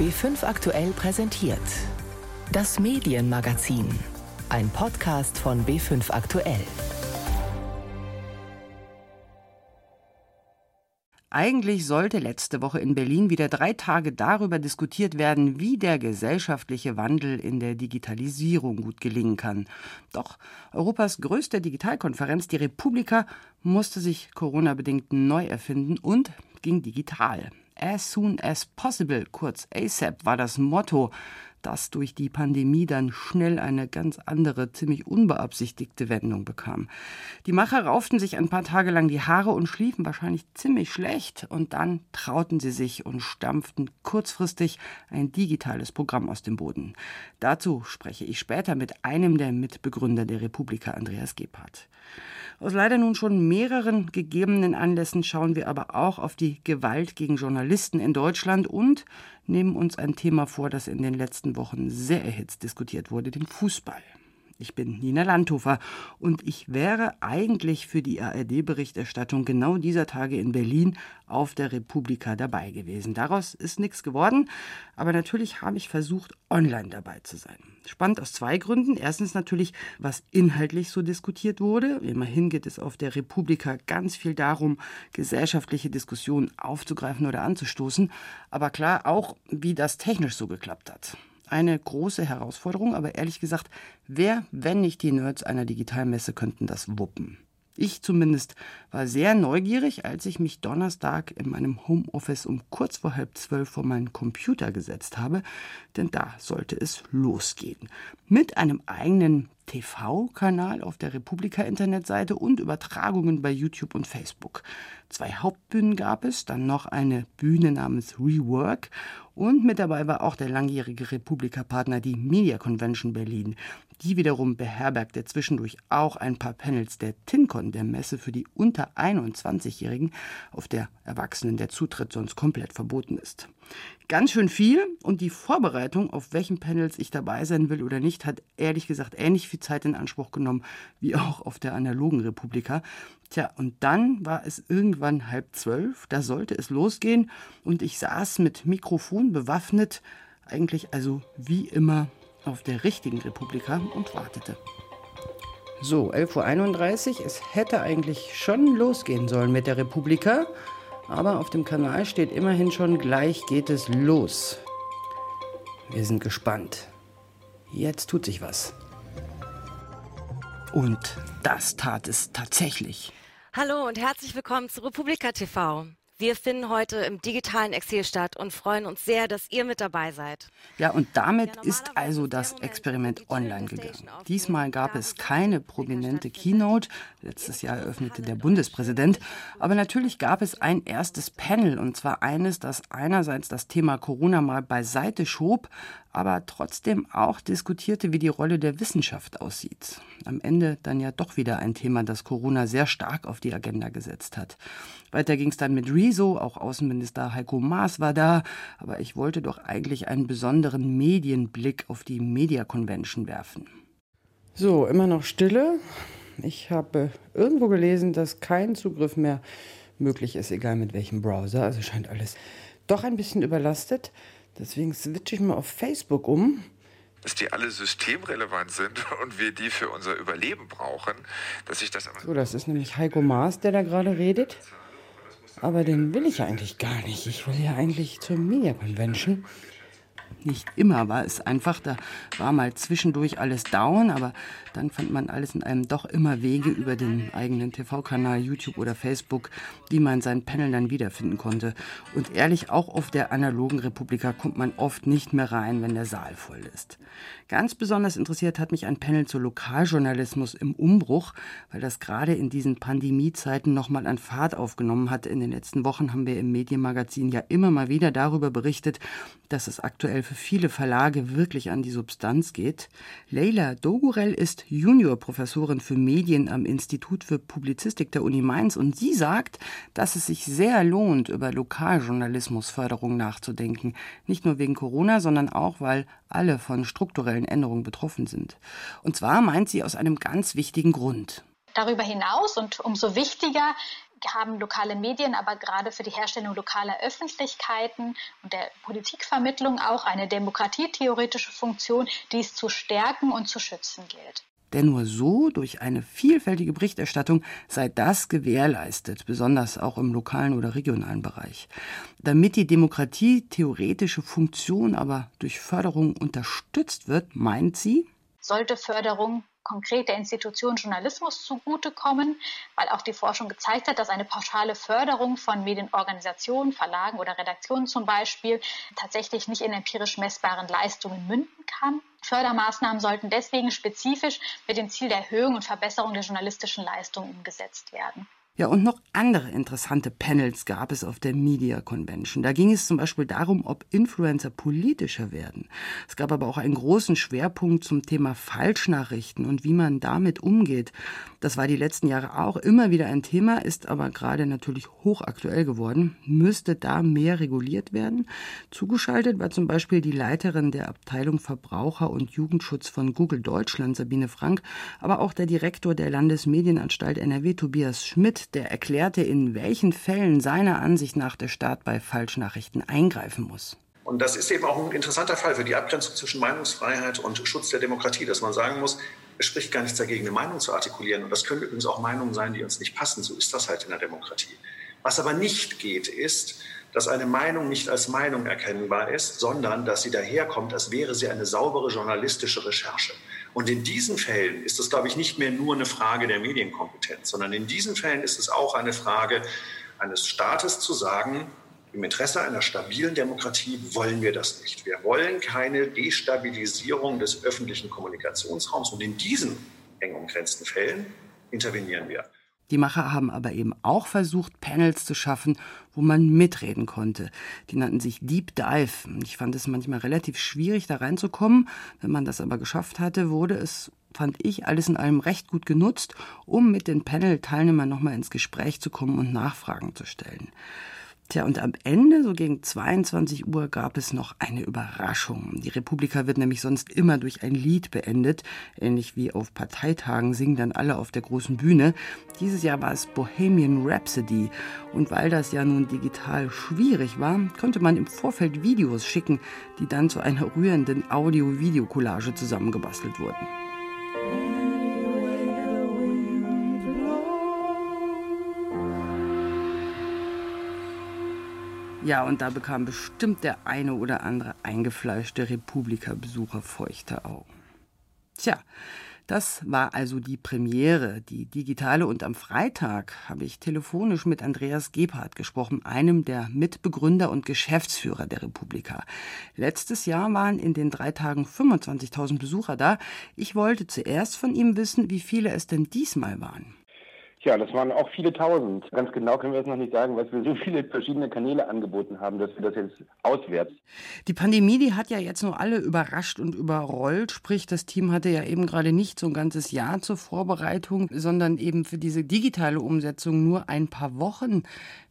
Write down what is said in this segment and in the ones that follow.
B5 aktuell präsentiert. Das Medienmagazin. Ein Podcast von B5 aktuell. Eigentlich sollte letzte Woche in Berlin wieder drei Tage darüber diskutiert werden, wie der gesellschaftliche Wandel in der Digitalisierung gut gelingen kann. Doch Europas größte Digitalkonferenz, die Republika, musste sich Corona-bedingt neu erfinden und ging digital. As soon as possible, kurz ASAP, war das Motto das durch die Pandemie dann schnell eine ganz andere, ziemlich unbeabsichtigte Wendung bekam. Die Macher rauften sich ein paar Tage lang die Haare und schliefen wahrscheinlich ziemlich schlecht und dann trauten sie sich und stampften kurzfristig ein digitales Programm aus dem Boden. Dazu spreche ich später mit einem der Mitbegründer der Republika, Andreas Gebhardt. Aus leider nun schon mehreren gegebenen Anlässen schauen wir aber auch auf die Gewalt gegen Journalisten in Deutschland und nehmen uns ein Thema vor, das in den letzten Wochen sehr erhitzt diskutiert wurde, den Fußball. Ich bin Nina Landhofer und ich wäre eigentlich für die ARD-Berichterstattung genau dieser Tage in Berlin auf der Republika dabei gewesen. Daraus ist nichts geworden, aber natürlich habe ich versucht, online dabei zu sein. Spannend aus zwei Gründen. Erstens natürlich, was inhaltlich so diskutiert wurde. Immerhin geht es auf der Republika ganz viel darum, gesellschaftliche Diskussionen aufzugreifen oder anzustoßen. Aber klar auch, wie das technisch so geklappt hat eine große Herausforderung, aber ehrlich gesagt, wer, wenn nicht die Nerds einer Digitalmesse, könnten das wuppen? Ich zumindest war sehr neugierig, als ich mich Donnerstag in meinem Homeoffice um kurz vor halb zwölf vor meinen Computer gesetzt habe, denn da sollte es losgehen. Mit einem eigenen TV-Kanal auf der Republika-Internetseite und Übertragungen bei YouTube und Facebook. Zwei Hauptbühnen gab es, dann noch eine Bühne namens Rework und mit dabei war auch der langjährige Republika-Partner, die Media Convention Berlin. Die wiederum beherbergte zwischendurch auch ein paar Panels der TinCon, der Messe für die unter 21-Jährigen, auf der Erwachsenen der Zutritt sonst komplett verboten ist. Ganz schön viel und die Vorbereitung, auf welchen Panels ich dabei sein will oder nicht, hat ehrlich gesagt ähnlich viel Zeit in Anspruch genommen wie auch auf der analogen Republika. Tja, und dann war es irgendwann halb zwölf, da sollte es losgehen und ich saß mit Mikrofon bewaffnet, eigentlich also wie immer auf der richtigen Republika und wartete. So, 11.31 Uhr, es hätte eigentlich schon losgehen sollen mit der Republika, aber auf dem Kanal steht immerhin schon gleich geht es los. Wir sind gespannt. Jetzt tut sich was. Und das tat es tatsächlich. Hallo und herzlich willkommen zu Republika TV. Wir finden heute im digitalen Exil statt und freuen uns sehr, dass ihr mit dabei seid. Ja, und damit ist also das Experiment online gegangen. Diesmal gab es keine prominente Keynote. Letztes Jahr eröffnete der Bundespräsident. Aber natürlich gab es ein erstes Panel, und zwar eines, das einerseits das Thema Corona mal beiseite schob, aber trotzdem auch diskutierte, wie die Rolle der Wissenschaft aussieht. Am Ende dann ja doch wieder ein Thema, das Corona sehr stark auf die Agenda gesetzt hat. Weiter ging es dann mit Rezo, auch Außenminister Heiko Maas war da, aber ich wollte doch eigentlich einen besonderen Medienblick auf die Media Convention werfen. So, immer noch Stille. Ich habe irgendwo gelesen, dass kein Zugriff mehr möglich ist, egal mit welchem Browser. Also scheint alles doch ein bisschen überlastet. Deswegen switche ich mal auf Facebook um. Dass die alle systemrelevant sind und wir die für unser Überleben brauchen, dass ich das. So, das ist nämlich Heiko Maas, der da gerade redet. Aber den will ich eigentlich gar nicht. Ich will ja eigentlich zur Media Convention. Nicht immer war es einfach, da war mal zwischendurch alles down, aber dann fand man alles in einem doch immer Wege über den eigenen TV-Kanal, YouTube oder Facebook, wie man sein Panel dann wiederfinden konnte. Und ehrlich, auch auf der analogen Republika kommt man oft nicht mehr rein, wenn der Saal voll ist. Ganz besonders interessiert hat mich ein Panel zu Lokaljournalismus im Umbruch, weil das gerade in diesen Pandemiezeiten nochmal an Fahrt aufgenommen hat. In den letzten Wochen haben wir im Medienmagazin ja immer mal wieder darüber berichtet, dass es aktuell für viele Verlage wirklich an die Substanz geht. Leila Dogurel ist Juniorprofessorin für Medien am Institut für Publizistik der Uni Mainz und sie sagt, dass es sich sehr lohnt, über Lokaljournalismusförderung nachzudenken. Nicht nur wegen Corona, sondern auch, weil alle von strukturellen Änderungen betroffen sind. Und zwar meint sie aus einem ganz wichtigen Grund. Darüber hinaus und umso wichtiger haben lokale Medien aber gerade für die Herstellung lokaler Öffentlichkeiten und der Politikvermittlung auch eine demokratietheoretische Funktion, die es zu stärken und zu schützen gilt. Denn nur so, durch eine vielfältige Berichterstattung, sei das gewährleistet, besonders auch im lokalen oder regionalen Bereich. Damit die demokratietheoretische Funktion aber durch Förderung unterstützt wird, meint sie, sollte Förderung konkrete Institutionen Journalismus zugutekommen, weil auch die Forschung gezeigt hat, dass eine pauschale Förderung von Medienorganisationen, Verlagen oder Redaktionen zum Beispiel tatsächlich nicht in empirisch messbaren Leistungen münden kann. Fördermaßnahmen sollten deswegen spezifisch mit dem Ziel der Erhöhung und Verbesserung der journalistischen Leistung umgesetzt werden. Ja, und noch andere interessante Panels gab es auf der Media Convention. Da ging es zum Beispiel darum, ob Influencer politischer werden. Es gab aber auch einen großen Schwerpunkt zum Thema Falschnachrichten und wie man damit umgeht. Das war die letzten Jahre auch immer wieder ein Thema, ist aber gerade natürlich hochaktuell geworden. Müsste da mehr reguliert werden? Zugeschaltet war zum Beispiel die Leiterin der Abteilung Verbraucher und Jugendschutz von Google Deutschland, Sabine Frank, aber auch der Direktor der Landesmedienanstalt NRW, Tobias Schmidt, der erklärte, in welchen Fällen seiner Ansicht nach der Staat bei Falschnachrichten eingreifen muss. Und das ist eben auch ein interessanter Fall für die Abgrenzung zwischen Meinungsfreiheit und Schutz der Demokratie, dass man sagen muss, es spricht gar nichts dagegen, eine Meinung zu artikulieren. Und das können übrigens auch Meinungen sein, die uns nicht passen. So ist das halt in der Demokratie. Was aber nicht geht, ist, dass eine Meinung nicht als Meinung erkennbar ist, sondern dass sie daherkommt, als wäre sie eine saubere journalistische Recherche. Und in diesen Fällen ist es, glaube ich, nicht mehr nur eine Frage der Medienkompetenz, sondern in diesen Fällen ist es auch eine Frage eines Staates zu sagen, im Interesse einer stabilen Demokratie wollen wir das nicht. Wir wollen keine Destabilisierung des öffentlichen Kommunikationsraums. Und in diesen eng umgrenzten Fällen intervenieren wir. Die Macher haben aber eben auch versucht, Panels zu schaffen, wo man mitreden konnte. Die nannten sich Deep Dive. Ich fand es manchmal relativ schwierig, da reinzukommen. Wenn man das aber geschafft hatte, wurde es fand ich alles in allem recht gut genutzt, um mit den Panel-Teilnehmern nochmal ins Gespräch zu kommen und Nachfragen zu stellen. Tja, und am Ende, so gegen 22 Uhr, gab es noch eine Überraschung. Die Republika wird nämlich sonst immer durch ein Lied beendet. Ähnlich wie auf Parteitagen singen dann alle auf der großen Bühne. Dieses Jahr war es Bohemian Rhapsody. Und weil das ja nun digital schwierig war, konnte man im Vorfeld Videos schicken, die dann zu einer rührenden Audio-Video-Collage zusammengebastelt wurden. Ja, und da bekam bestimmt der eine oder andere eingefleischte Republika-Besucher feuchte Augen. Tja, das war also die Premiere, die digitale. Und am Freitag habe ich telefonisch mit Andreas Gebhardt gesprochen, einem der Mitbegründer und Geschäftsführer der Republika. Letztes Jahr waren in den drei Tagen 25.000 Besucher da. Ich wollte zuerst von ihm wissen, wie viele es denn diesmal waren. Ja, das waren auch viele tausend. Ganz genau können wir es noch nicht sagen, weil wir so viele verschiedene Kanäle angeboten haben, dass wir das jetzt auswerten. Die Pandemie, die hat ja jetzt nur alle überrascht und überrollt. Sprich, das Team hatte ja eben gerade nicht so ein ganzes Jahr zur Vorbereitung, sondern eben für diese digitale Umsetzung nur ein paar Wochen.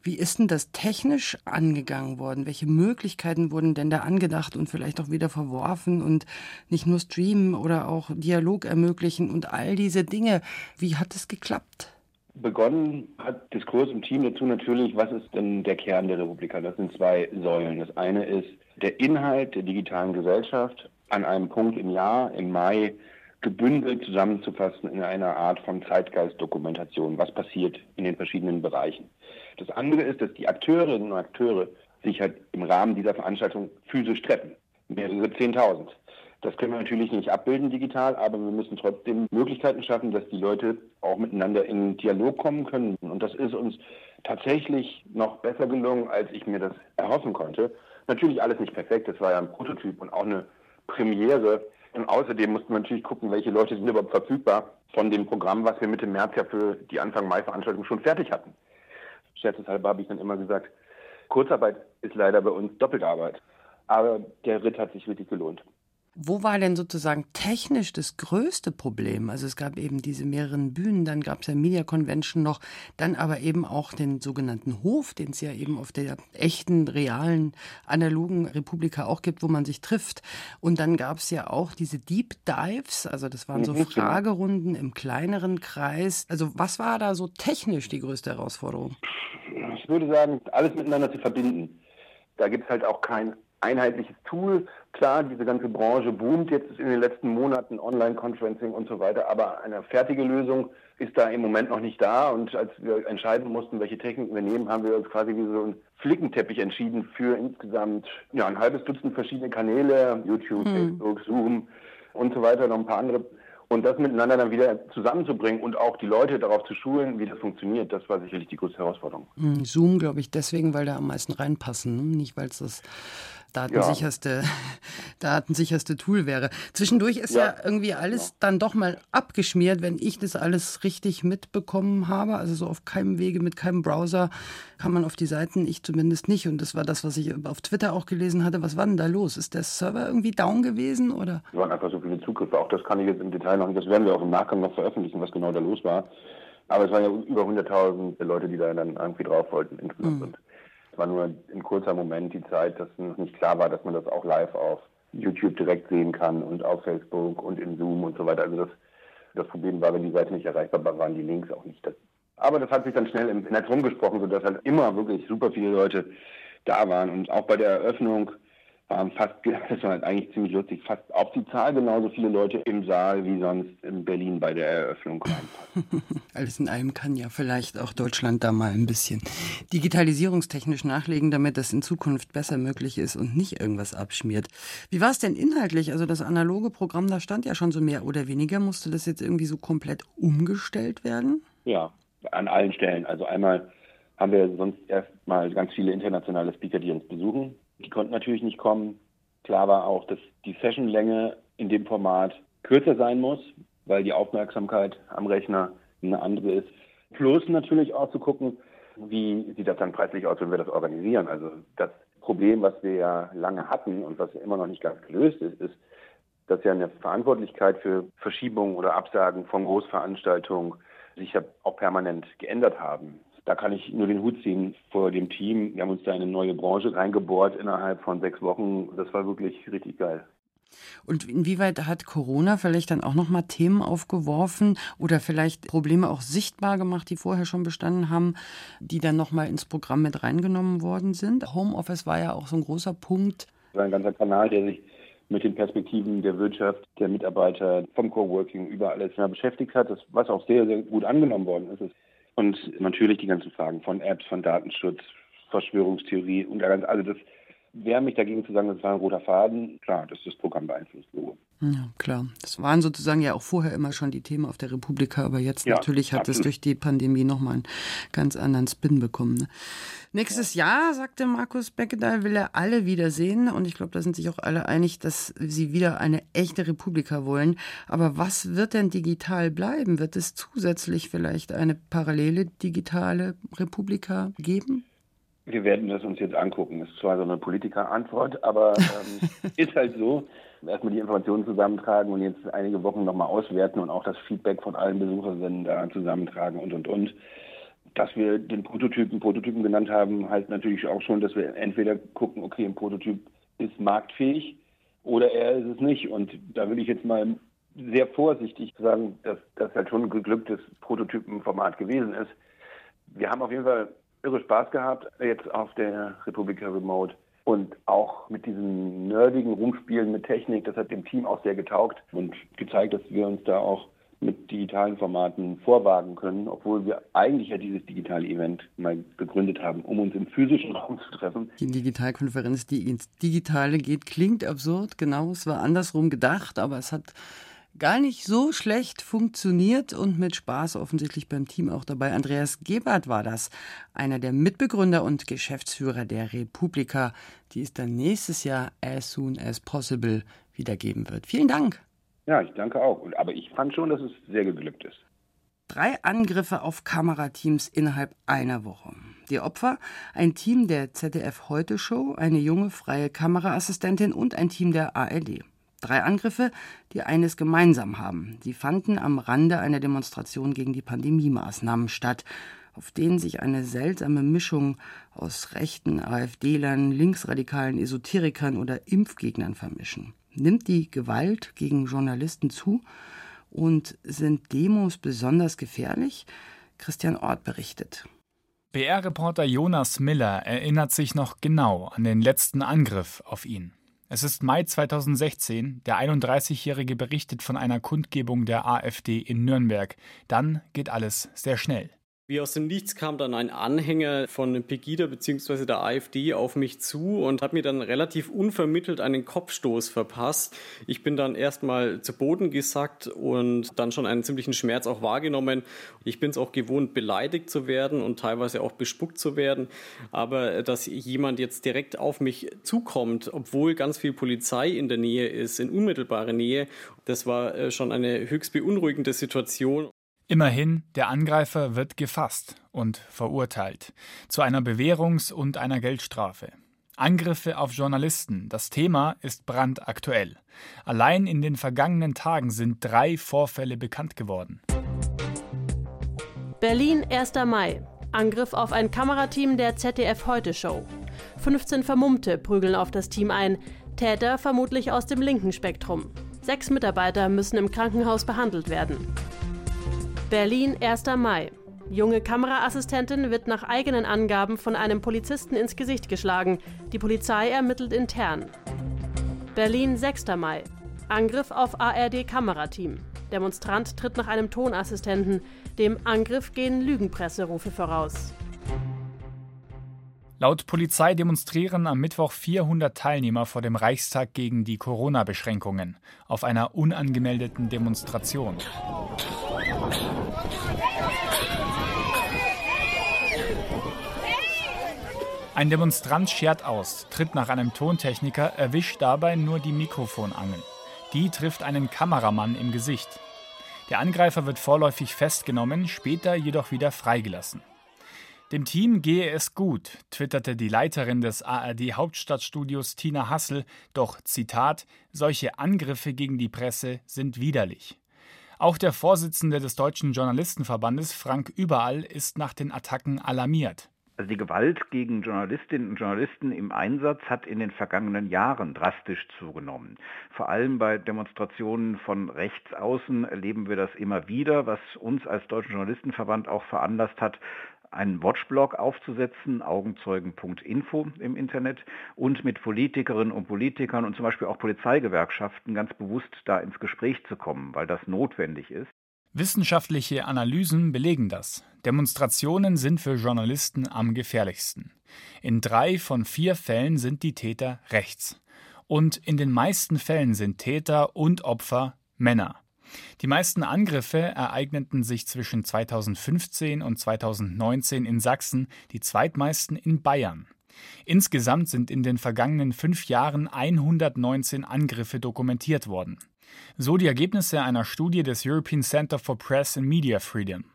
Wie ist denn das technisch angegangen worden? Welche Möglichkeiten wurden denn da angedacht und vielleicht auch wieder verworfen und nicht nur streamen oder auch Dialog ermöglichen und all diese Dinge? Wie hat es geklappt? Begonnen hat Diskurs im Team dazu natürlich, was ist denn der Kern der Republika? Das sind zwei Säulen. Das eine ist der Inhalt der digitalen Gesellschaft an einem Punkt im Jahr, im Mai, gebündelt zusammenzufassen in einer Art von Zeitgeistdokumentation, was passiert in den verschiedenen Bereichen. Das andere ist, dass die Akteurinnen und Akteure sich halt im Rahmen dieser Veranstaltung physisch treffen. Mehrere 10.000. Das können wir natürlich nicht abbilden digital, aber wir müssen trotzdem Möglichkeiten schaffen, dass die Leute auch miteinander in Dialog kommen können. Und das ist uns tatsächlich noch besser gelungen, als ich mir das erhoffen konnte. Natürlich alles nicht perfekt, das war ja ein Prototyp und auch eine Premiere. Und außerdem mussten wir natürlich gucken, welche Leute sind überhaupt verfügbar von dem Programm, was wir Mitte März ja für die Anfang Mai-Veranstaltung schon fertig hatten. Scherzeshalber habe ich dann immer gesagt, Kurzarbeit ist leider bei uns Doppelarbeit. Aber der Ritt hat sich wirklich gelohnt. Wo war denn sozusagen technisch das größte Problem? Also es gab eben diese mehreren Bühnen, dann gab es ja Media Convention noch, dann aber eben auch den sogenannten Hof, den es ja eben auf der echten, realen, analogen Republika auch gibt, wo man sich trifft. Und dann gab es ja auch diese Deep Dives, also das waren so mhm, genau. Fragerunden im kleineren Kreis. Also was war da so technisch die größte Herausforderung? Ich würde sagen, alles miteinander zu verbinden. Da gibt es halt auch kein einheitliches Tool. Klar, diese ganze Branche boomt jetzt in den letzten Monaten, Online-Conferencing und so weiter, aber eine fertige Lösung ist da im Moment noch nicht da. Und als wir entscheiden mussten, welche Techniken wir nehmen, haben wir uns quasi wie so ein Flickenteppich entschieden für insgesamt ja, ein halbes Dutzend verschiedene Kanäle, YouTube, hm. Facebook, Zoom und so weiter, noch ein paar andere und das miteinander dann wieder zusammenzubringen und auch die Leute darauf zu schulen, wie das funktioniert, das war sicherlich die größte Herausforderung. Hm, Zoom, glaube ich, deswegen, weil da am meisten reinpassen, ne? nicht weil es das datensicherste, ja. datensicherste Tool wäre. Zwischendurch ist ja, ja irgendwie alles ja. dann doch mal abgeschmiert, wenn ich das alles richtig mitbekommen habe. Also so auf keinem Wege, mit keinem Browser kann man auf die Seiten, ich zumindest nicht. Und das war das, was ich auf Twitter auch gelesen hatte. Was war denn da los? Ist der Server irgendwie down gewesen oder? Es waren einfach so viele Zugriffe. Auch das kann ich jetzt im Detail noch nicht. Das werden wir auch im Nachgang noch veröffentlichen, was genau da los war. Aber es waren ja über 100.000 Leute, die da dann irgendwie drauf wollten insgesamt. Mhm war nur ein kurzer Moment die Zeit, dass noch nicht klar war, dass man das auch live auf YouTube direkt sehen kann und auf Facebook und in Zoom und so weiter. Also das, das Problem war, wenn die Seite nicht erreichbar war, waren die Links auch nicht. Das. Aber das hat sich dann schnell im Netz rumgesprochen, sodass halt immer wirklich super viele Leute da waren. Und auch bei der Eröffnung waren fast, das war halt eigentlich ziemlich lustig, fast auf die Zahl genauso viele Leute im Saal wie sonst in Berlin bei der Eröffnung reinpassen. Alles in allem kann ja vielleicht auch Deutschland da mal ein bisschen digitalisierungstechnisch nachlegen, damit das in Zukunft besser möglich ist und nicht irgendwas abschmiert. Wie war es denn inhaltlich? Also das analoge Programm, da stand ja schon so mehr oder weniger. Musste das jetzt irgendwie so komplett umgestellt werden? Ja, an allen Stellen. Also einmal haben wir sonst erstmal ganz viele internationale Speaker, die uns besuchen die konnten natürlich nicht kommen. Klar war auch, dass die Sessionlänge in dem Format kürzer sein muss, weil die Aufmerksamkeit am Rechner eine andere ist. Plus natürlich auch zu gucken, wie sieht das dann preislich aus, wenn wir das organisieren. Also das Problem, was wir ja lange hatten und was immer noch nicht ganz gelöst ist, ist, dass ja eine Verantwortlichkeit für Verschiebungen oder Absagen von Großveranstaltungen sich ja auch permanent geändert haben da kann ich nur den Hut ziehen vor dem Team. Wir haben uns da in eine neue Branche reingebohrt innerhalb von sechs Wochen. Das war wirklich richtig geil. Und inwieweit hat Corona vielleicht dann auch nochmal Themen aufgeworfen oder vielleicht Probleme auch sichtbar gemacht, die vorher schon bestanden haben, die dann nochmal ins Programm mit reingenommen worden sind? Homeoffice war ja auch so ein großer Punkt. Ein ganzer Kanal, der sich mit den Perspektiven der Wirtschaft, der Mitarbeiter, vom Coworking über alles beschäftigt hat, das, was auch sehr, sehr gut angenommen worden ist. Und natürlich die ganzen Fragen von Apps, von Datenschutz, Verschwörungstheorie und also das wäre mich dagegen zu sagen, das war ein roter Faden. Klar, dass das Programm beeinflusst wurde. Ja, klar. Das waren sozusagen ja auch vorher immer schon die Themen auf der Republika, aber jetzt ja, natürlich hat es durch die Pandemie nochmal einen ganz anderen Spin bekommen. Ne? Nächstes ja. Jahr, sagte Markus Beckedahl, will er alle wiedersehen und ich glaube, da sind sich auch alle einig, dass sie wieder eine echte Republika wollen. Aber was wird denn digital bleiben? Wird es zusätzlich vielleicht eine parallele digitale Republika geben? Wir werden das uns jetzt angucken. Das ist zwar so eine Politikerantwort, aber ähm, ist halt so. Erstmal die Informationen zusammentragen und jetzt einige Wochen nochmal auswerten und auch das Feedback von allen Besucherinnen da zusammentragen und und und. Dass wir den Prototypen Prototypen genannt haben, heißt natürlich auch schon, dass wir entweder gucken, okay, ein Prototyp ist marktfähig oder er ist es nicht. Und da will ich jetzt mal sehr vorsichtig sagen, dass das halt schon ein geglücktes Prototypenformat gewesen ist. Wir haben auf jeden Fall irre Spaß gehabt jetzt auf der Republika Remote. Und auch mit diesen nerdigen Rumspielen mit Technik, das hat dem Team auch sehr getaugt und gezeigt, dass wir uns da auch mit digitalen Formaten vorwagen können, obwohl wir eigentlich ja dieses digitale Event mal gegründet haben, um uns im physischen Raum zu treffen. Die Digitalkonferenz, die ins Digitale geht, klingt absurd, genau, es war andersrum gedacht, aber es hat gar nicht so schlecht funktioniert und mit Spaß offensichtlich beim Team auch dabei. Andreas Gebert war das, einer der Mitbegründer und Geschäftsführer der Republika, die es dann nächstes Jahr as soon as possible wiedergeben wird. Vielen Dank. Ja, ich danke auch. Aber ich fand schon, dass es sehr geglückt ist. Drei Angriffe auf Kamerateams innerhalb einer Woche. Die Opfer, ein Team der ZDF Heute Show, eine junge freie Kameraassistentin und ein Team der ARD. Drei Angriffe, die eines gemeinsam haben. Sie fanden am Rande einer Demonstration gegen die Pandemiemaßnahmen statt, auf denen sich eine seltsame Mischung aus rechten AfD-Lern, linksradikalen Esoterikern oder Impfgegnern vermischen. Nimmt die Gewalt gegen Journalisten zu und sind Demos besonders gefährlich? Christian Ort berichtet. BR-Reporter Jonas Miller erinnert sich noch genau an den letzten Angriff auf ihn. Es ist Mai 2016. Der 31-Jährige berichtet von einer Kundgebung der AfD in Nürnberg. Dann geht alles sehr schnell. Wie aus dem Nichts kam dann ein Anhänger von Pegida bzw. der AfD auf mich zu und hat mir dann relativ unvermittelt einen Kopfstoß verpasst. Ich bin dann erstmal zu Boden gesackt und dann schon einen ziemlichen Schmerz auch wahrgenommen. Ich bin es auch gewohnt, beleidigt zu werden und teilweise auch bespuckt zu werden. Aber dass jemand jetzt direkt auf mich zukommt, obwohl ganz viel Polizei in der Nähe ist, in unmittelbarer Nähe, das war äh, schon eine höchst beunruhigende Situation. Immerhin, der Angreifer wird gefasst und verurteilt zu einer Bewährungs- und einer Geldstrafe. Angriffe auf Journalisten, das Thema ist brandaktuell. Allein in den vergangenen Tagen sind drei Vorfälle bekannt geworden. Berlin, 1. Mai. Angriff auf ein Kamerateam der ZDF Heute Show. 15 Vermummte prügeln auf das Team ein. Täter vermutlich aus dem linken Spektrum. Sechs Mitarbeiter müssen im Krankenhaus behandelt werden. Berlin, 1. Mai. Junge Kameraassistentin wird nach eigenen Angaben von einem Polizisten ins Gesicht geschlagen. Die Polizei ermittelt intern. Berlin, 6. Mai. Angriff auf ARD-Kamerateam. Demonstrant tritt nach einem Tonassistenten. Dem Angriff gehen Lügenpresserufe voraus. Laut Polizei demonstrieren am Mittwoch 400 Teilnehmer vor dem Reichstag gegen die Corona-Beschränkungen auf einer unangemeldeten Demonstration. Ein Demonstrant schert aus, tritt nach einem Tontechniker, erwischt dabei nur die Mikrofonangel. Die trifft einen Kameramann im Gesicht. Der Angreifer wird vorläufig festgenommen, später jedoch wieder freigelassen. Dem Team gehe es gut, twitterte die Leiterin des ARD Hauptstadtstudios Tina Hassel, doch Zitat, solche Angriffe gegen die Presse sind widerlich. Auch der Vorsitzende des Deutschen Journalistenverbandes, Frank Überall, ist nach den Attacken alarmiert. Also die Gewalt gegen Journalistinnen und Journalisten im Einsatz hat in den vergangenen Jahren drastisch zugenommen. Vor allem bei Demonstrationen von rechts außen erleben wir das immer wieder, was uns als Deutschen Journalistenverband auch veranlasst hat, einen Watchblog aufzusetzen, augenzeugen.info im Internet und mit Politikerinnen und Politikern und zum Beispiel auch Polizeigewerkschaften ganz bewusst da ins Gespräch zu kommen, weil das notwendig ist. Wissenschaftliche Analysen belegen das. Demonstrationen sind für Journalisten am gefährlichsten. In drei von vier Fällen sind die Täter rechts. Und in den meisten Fällen sind Täter und Opfer Männer. Die meisten Angriffe ereigneten sich zwischen 2015 und 2019 in Sachsen, die zweitmeisten in Bayern. Insgesamt sind in den vergangenen fünf Jahren 119 Angriffe dokumentiert worden. So die Ergebnisse einer Studie des European Center for Press and Media Freedom.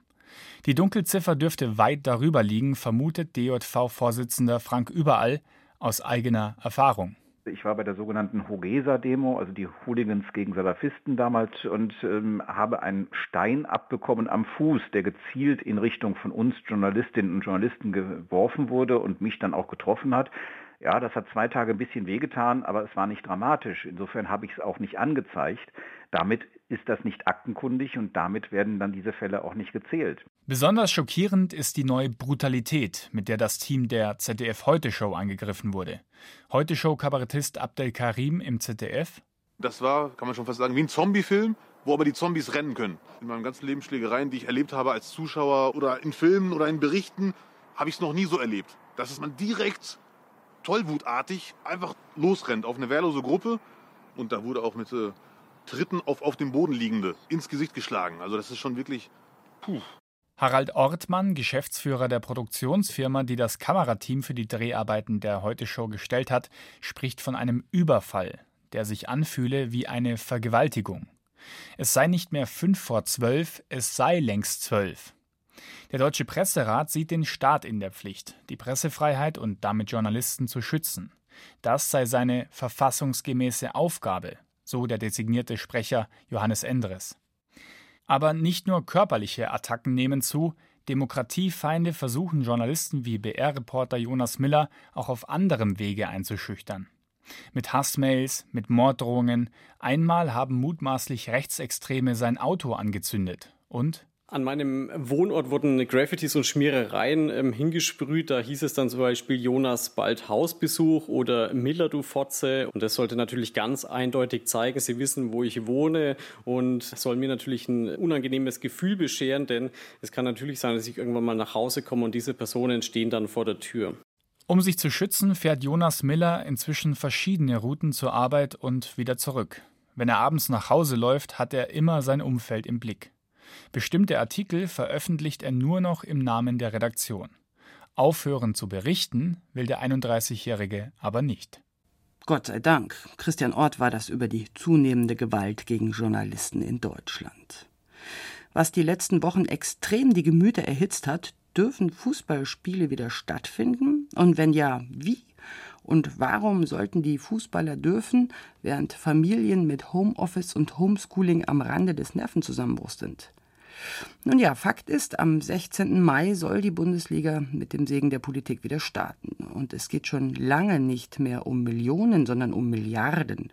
Die Dunkelziffer dürfte weit darüber liegen, vermutet DJV-Vorsitzender Frank Überall aus eigener Erfahrung. Ich war bei der sogenannten Hogesa-Demo, also die Hooligans gegen Salafisten damals, und ähm, habe einen Stein abbekommen am Fuß, der gezielt in Richtung von uns Journalistinnen und Journalisten geworfen wurde und mich dann auch getroffen hat. Ja, das hat zwei Tage ein bisschen wehgetan, aber es war nicht dramatisch. Insofern habe ich es auch nicht angezeigt. Damit ist das nicht aktenkundig und damit werden dann diese Fälle auch nicht gezählt. Besonders schockierend ist die neue Brutalität, mit der das Team der ZDF Heute Show angegriffen wurde. Heute Show Kabarettist Abdel Karim im ZDF. Das war, kann man schon fast sagen, wie ein Zombie-Film, wo aber die Zombies rennen können. In meinem ganzen Leben Schlägereien, die ich erlebt habe als Zuschauer oder in Filmen oder in Berichten, habe ich es noch nie so erlebt. Dass man direkt tollwutartig einfach losrennt auf eine wehrlose Gruppe. Und da wurde auch mit äh, Tritten auf, auf dem Boden liegende ins Gesicht geschlagen. Also das ist schon wirklich puh. Harald Ortmann, Geschäftsführer der Produktionsfirma, die das Kamerateam für die Dreharbeiten der Heute-Show gestellt hat, spricht von einem Überfall, der sich anfühle wie eine Vergewaltigung. Es sei nicht mehr fünf vor zwölf, es sei längst zwölf. Der Deutsche Presserat sieht den Staat in der Pflicht, die Pressefreiheit und damit Journalisten zu schützen. Das sei seine verfassungsgemäße Aufgabe, so der designierte Sprecher Johannes Endres. Aber nicht nur körperliche Attacken nehmen zu, Demokratiefeinde versuchen Journalisten wie BR-Reporter Jonas Miller auch auf anderem Wege einzuschüchtern. Mit Hassmails, mit Morddrohungen. Einmal haben mutmaßlich Rechtsextreme sein Auto angezündet. Und an meinem Wohnort wurden Graffitis und Schmierereien ähm, hingesprüht. Da hieß es dann zum Beispiel Jonas bald Hausbesuch oder Miller du Fotze. Und das sollte natürlich ganz eindeutig zeigen, sie wissen, wo ich wohne und soll mir natürlich ein unangenehmes Gefühl bescheren, denn es kann natürlich sein, dass ich irgendwann mal nach Hause komme und diese Personen stehen dann vor der Tür. Um sich zu schützen, fährt Jonas Miller inzwischen verschiedene Routen zur Arbeit und wieder zurück. Wenn er abends nach Hause läuft, hat er immer sein Umfeld im Blick. Bestimmte Artikel veröffentlicht er nur noch im Namen der Redaktion. Aufhören zu berichten will der 31-Jährige aber nicht. Gott sei Dank. Christian Ort war das über die zunehmende Gewalt gegen Journalisten in Deutschland. Was die letzten Wochen extrem die Gemüter erhitzt hat, dürfen Fußballspiele wieder stattfinden? Und wenn ja, wie? Und warum sollten die Fußballer dürfen, während Familien mit Homeoffice und Homeschooling am Rande des Nervenzusammenbruchs sind? Nun ja, Fakt ist, am 16. Mai soll die Bundesliga mit dem Segen der Politik wieder starten. Und es geht schon lange nicht mehr um Millionen, sondern um Milliarden.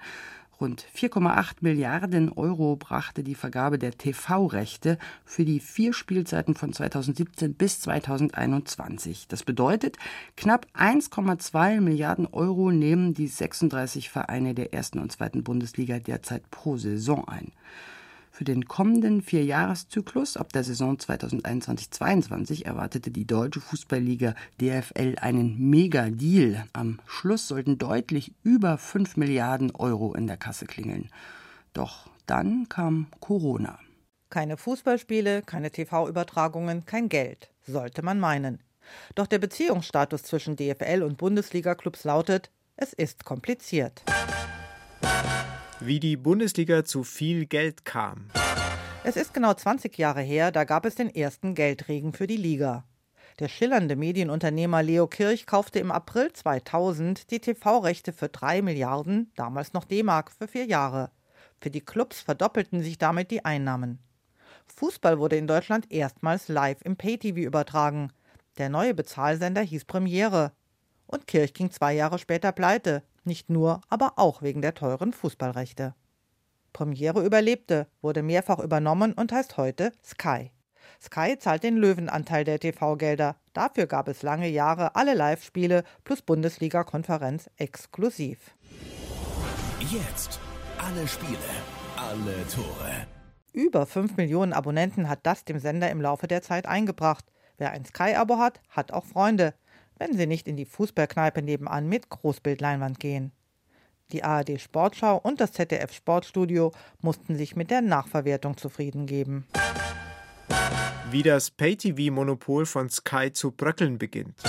Rund 4,8 Milliarden Euro brachte die Vergabe der TV-Rechte für die vier Spielzeiten von 2017 bis 2021. Das bedeutet, knapp 1,2 Milliarden Euro nehmen die 36 Vereine der ersten und zweiten Bundesliga derzeit pro Saison ein. Für den kommenden Vierjahreszyklus ab der Saison 2021-22 erwartete die Deutsche Fußballliga DFL einen Mega-Deal. Am Schluss sollten deutlich über 5 Milliarden Euro in der Kasse klingeln. Doch dann kam Corona. Keine Fußballspiele, keine TV-Übertragungen, kein Geld, sollte man meinen. Doch der Beziehungsstatus zwischen DFL und Bundesliga-Clubs lautet, es ist kompliziert wie die Bundesliga zu viel Geld kam. Es ist genau 20 Jahre her, da gab es den ersten Geldregen für die Liga. Der schillernde Medienunternehmer Leo Kirch kaufte im April 2000 die TV-Rechte für 3 Milliarden, damals noch D-Mark, für vier Jahre. Für die Clubs verdoppelten sich damit die Einnahmen. Fußball wurde in Deutschland erstmals live im Pay-TV übertragen. Der neue Bezahlsender hieß Premiere. Und Kirch ging zwei Jahre später pleite. Nicht nur, aber auch wegen der teuren Fußballrechte. Premiere überlebte, wurde mehrfach übernommen und heißt heute Sky. Sky zahlt den Löwenanteil der TV-Gelder. Dafür gab es lange Jahre alle Live-Spiele plus Bundesliga-Konferenz exklusiv. Jetzt alle Spiele, alle Tore. Über 5 Millionen Abonnenten hat das dem Sender im Laufe der Zeit eingebracht. Wer ein Sky-Abo hat, hat auch Freunde wenn sie nicht in die Fußballkneipe nebenan mit Großbildleinwand gehen. Die ARD Sportschau und das ZDF Sportstudio mussten sich mit der Nachverwertung zufrieden geben. Wie das Pay-TV-Monopol von Sky zu bröckeln beginnt.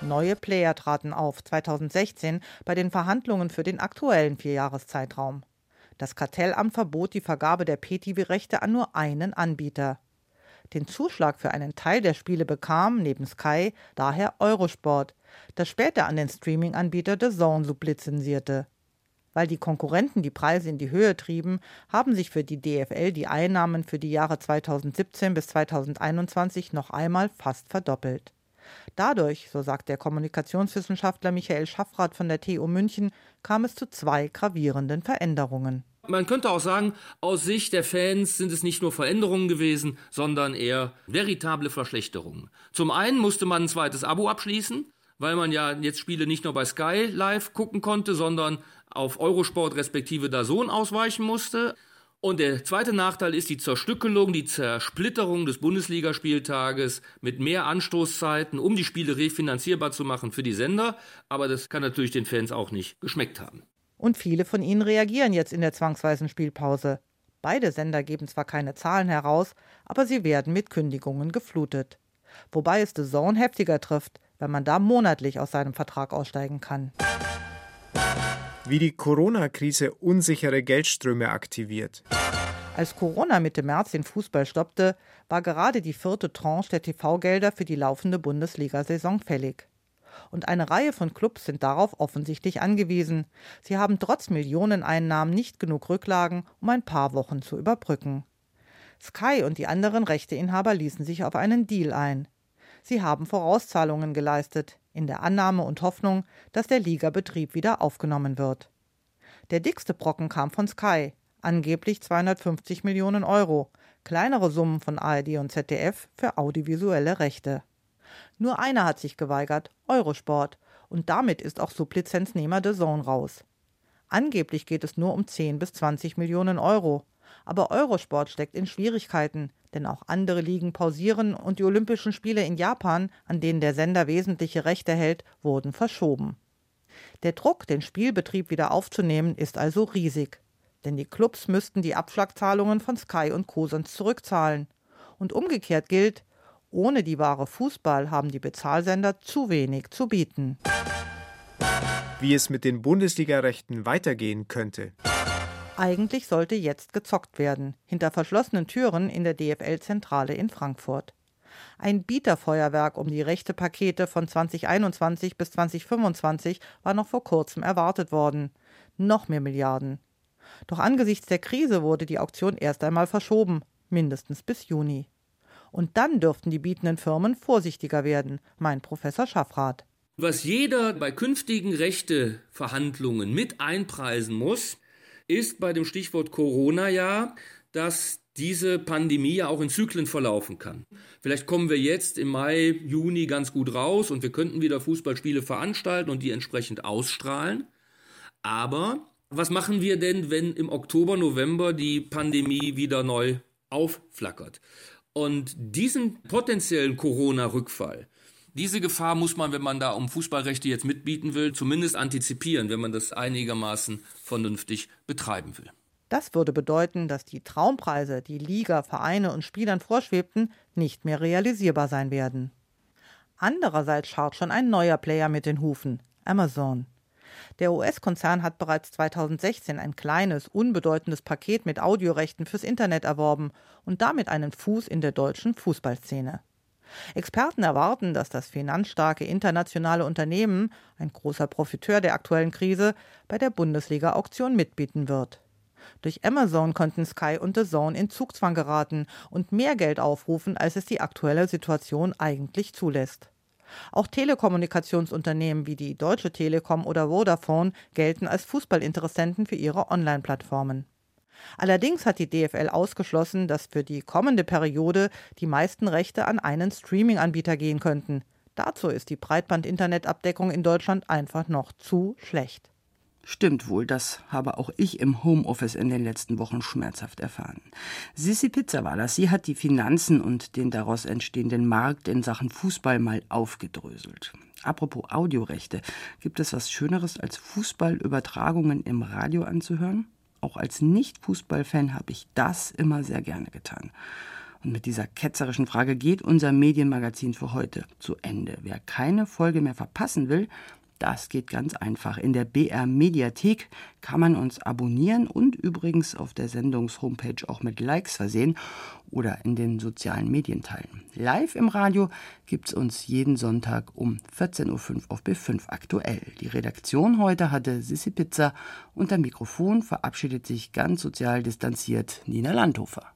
Neue Player traten auf 2016 bei den Verhandlungen für den aktuellen Vierjahreszeitraum. Das Kartellamt verbot die Vergabe der Pay-TV-Rechte an nur einen Anbieter. Den Zuschlag für einen Teil der Spiele bekam, neben Sky, daher Eurosport, das später an den Streaming-Anbieter The Zone sublizenzierte. Weil die Konkurrenten die Preise in die Höhe trieben, haben sich für die DFL die Einnahmen für die Jahre 2017 bis 2021 noch einmal fast verdoppelt. Dadurch, so sagt der Kommunikationswissenschaftler Michael Schaffrath von der TU München, kam es zu zwei gravierenden Veränderungen. Man könnte auch sagen, aus Sicht der Fans sind es nicht nur Veränderungen gewesen, sondern eher veritable Verschlechterungen. Zum einen musste man ein zweites Abo abschließen, weil man ja jetzt Spiele nicht nur bei Sky live gucken konnte, sondern auf Eurosport respektive Dazon ausweichen musste. Und der zweite Nachteil ist die Zerstückelung, die Zersplitterung des Bundesligaspieltages mit mehr Anstoßzeiten, um die Spiele refinanzierbar zu machen für die Sender. Aber das kann natürlich den Fans auch nicht geschmeckt haben und viele von ihnen reagieren jetzt in der zwangsweisen Spielpause. Beide Sender geben zwar keine Zahlen heraus, aber sie werden mit Kündigungen geflutet. Wobei es The Zone heftiger trifft, wenn man da monatlich aus seinem Vertrag aussteigen kann. Wie die Corona-Krise unsichere Geldströme aktiviert. Als Corona Mitte März den Fußball stoppte, war gerade die vierte Tranche der TV-Gelder für die laufende Bundesliga-Saison fällig. Und eine Reihe von Clubs sind darauf offensichtlich angewiesen. Sie haben trotz Millioneneinnahmen nicht genug Rücklagen, um ein paar Wochen zu überbrücken. Sky und die anderen Rechteinhaber ließen sich auf einen Deal ein. Sie haben Vorauszahlungen geleistet, in der Annahme und Hoffnung, dass der Ligabetrieb wieder aufgenommen wird. Der dickste Brocken kam von Sky, angeblich 250 Millionen Euro, kleinere Summen von ARD und ZDF für audiovisuelle Rechte. Nur einer hat sich geweigert, Eurosport, und damit ist auch Sublizenznehmer The Zone raus. Angeblich geht es nur um 10 bis 20 Millionen Euro, aber Eurosport steckt in Schwierigkeiten, denn auch andere Ligen pausieren und die Olympischen Spiele in Japan, an denen der Sender wesentliche Rechte hält, wurden verschoben. Der Druck, den Spielbetrieb wieder aufzunehmen, ist also riesig. Denn die Clubs müssten die Abschlagzahlungen von Sky und Co. zurückzahlen. Und umgekehrt gilt, ohne die wahre Fußball haben die Bezahlsender zu wenig zu bieten. Wie es mit den Bundesligarechten weitergehen könnte. Eigentlich sollte jetzt gezockt werden, hinter verschlossenen Türen in der DFL-Zentrale in Frankfurt. Ein Bieterfeuerwerk um die rechte Pakete von 2021 bis 2025 war noch vor kurzem erwartet worden. Noch mehr Milliarden. Doch angesichts der Krise wurde die Auktion erst einmal verschoben, mindestens bis Juni. Und dann dürften die bietenden Firmen vorsichtiger werden, meint Professor Schaffrath. Was jeder bei künftigen Rechteverhandlungen mit einpreisen muss, ist bei dem Stichwort Corona ja, dass diese Pandemie ja auch in Zyklen verlaufen kann. Vielleicht kommen wir jetzt im Mai, Juni ganz gut raus und wir könnten wieder Fußballspiele veranstalten und die entsprechend ausstrahlen. Aber was machen wir denn, wenn im Oktober, November die Pandemie wieder neu aufflackert? Und diesen potenziellen Corona-Rückfall, diese Gefahr muss man, wenn man da um Fußballrechte jetzt mitbieten will, zumindest antizipieren, wenn man das einigermaßen vernünftig betreiben will. Das würde bedeuten, dass die Traumpreise, die Liga, Vereine und Spielern vorschwebten, nicht mehr realisierbar sein werden. Andererseits schaut schon ein neuer Player mit den Hufen, Amazon. Der US-Konzern hat bereits 2016 ein kleines, unbedeutendes Paket mit Audiorechten fürs Internet erworben und damit einen Fuß in der deutschen Fußballszene. Experten erwarten, dass das finanzstarke internationale Unternehmen, ein großer Profiteur der aktuellen Krise, bei der Bundesliga-Auktion mitbieten wird. Durch Amazon konnten Sky und The Zone in Zugzwang geraten und mehr Geld aufrufen, als es die aktuelle Situation eigentlich zulässt. Auch Telekommunikationsunternehmen wie die Deutsche Telekom oder Vodafone gelten als Fußballinteressenten für ihre Online-Plattformen. Allerdings hat die DFL ausgeschlossen, dass für die kommende Periode die meisten Rechte an einen Streaming-Anbieter gehen könnten. Dazu ist die Breitband-Internetabdeckung in Deutschland einfach noch zu schlecht. Stimmt wohl, das habe auch ich im Homeoffice in den letzten Wochen schmerzhaft erfahren. Sissi Pizza war das. Sie hat die Finanzen und den daraus entstehenden Markt in Sachen Fußball mal aufgedröselt. Apropos Audiorechte, gibt es was Schöneres als Fußballübertragungen im Radio anzuhören? Auch als Nicht-Fußballfan habe ich das immer sehr gerne getan. Und mit dieser ketzerischen Frage geht unser Medienmagazin für heute zu Ende. Wer keine Folge mehr verpassen will, das geht ganz einfach. In der BR Mediathek kann man uns abonnieren und übrigens auf der Sendungshomepage auch mit Likes versehen oder in den sozialen Medien teilen. Live im Radio gibt es uns jeden Sonntag um 14.05 Uhr auf B5 aktuell. Die Redaktion heute hatte Sissi Pizza. Unter Mikrofon verabschiedet sich ganz sozial distanziert Nina Landhofer.